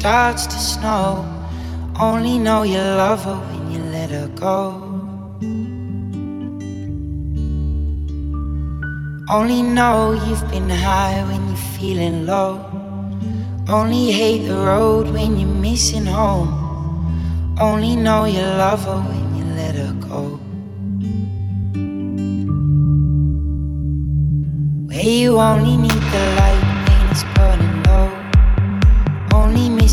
starts to snow. Only know you love her when you let her go. Only know you've been high when you're feeling low. Only hate the road when you're missing home. Only know you love her when you let her go. Where you only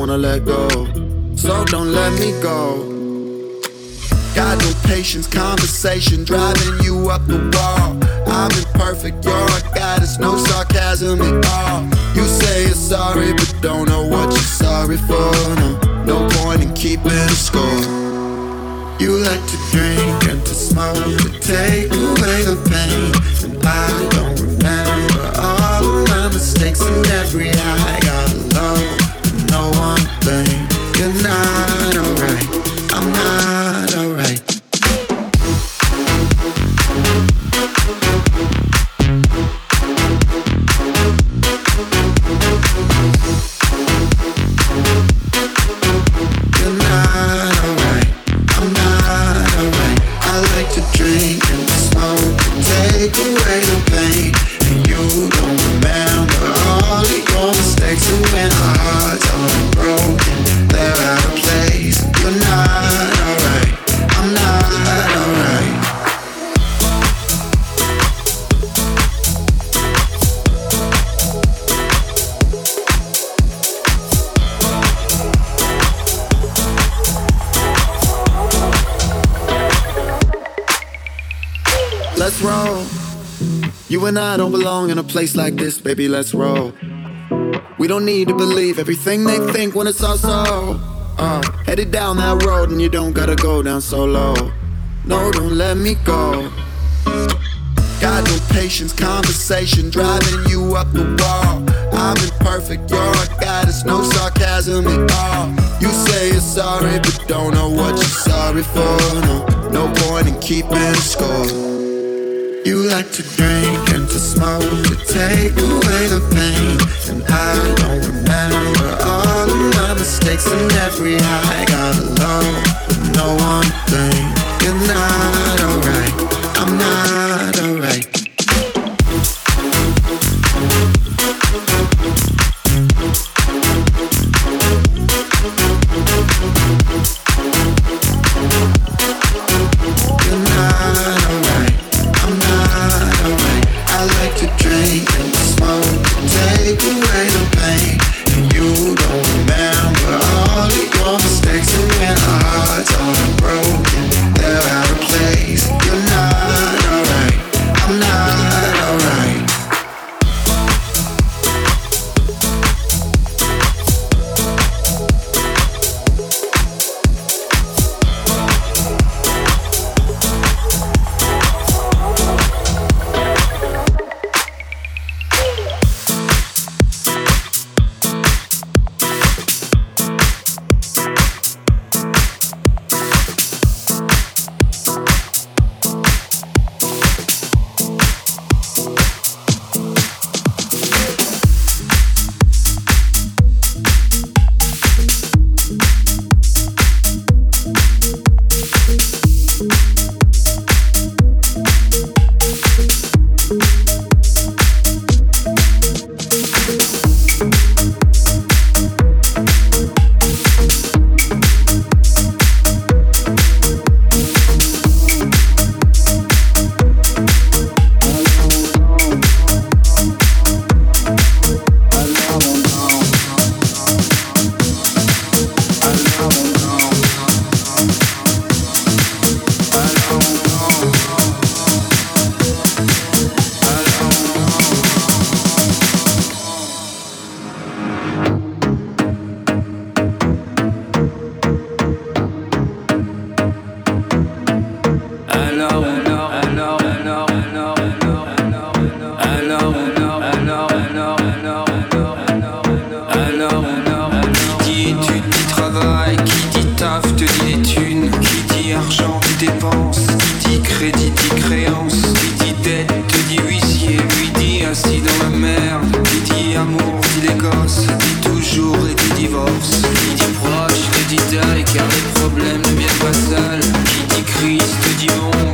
wanna let go. So don't let me go. Got no patience, conversation driving you up the wall. let's roll. You and I don't belong in a place like this, baby, let's roll. We don't need to believe everything they think when it's all so. Uh, headed down that road and you don't gotta go down so low. No, don't let me go. Got no patience, conversation driving you up the wall. I'm imperfect, you're a goddess, no sarcasm at all. You say you're sorry, but don't know what you're sorry for. No, no point in keeping score. You like to drink and to smoke to take away the pain. And I don't remember all of my mistakes and every high. Got alone no one thing. You're not alright. I'm not alright. Qui dit proche te dit taille car les problèmes ne viennent pas seuls. Qui dit crise te dit monde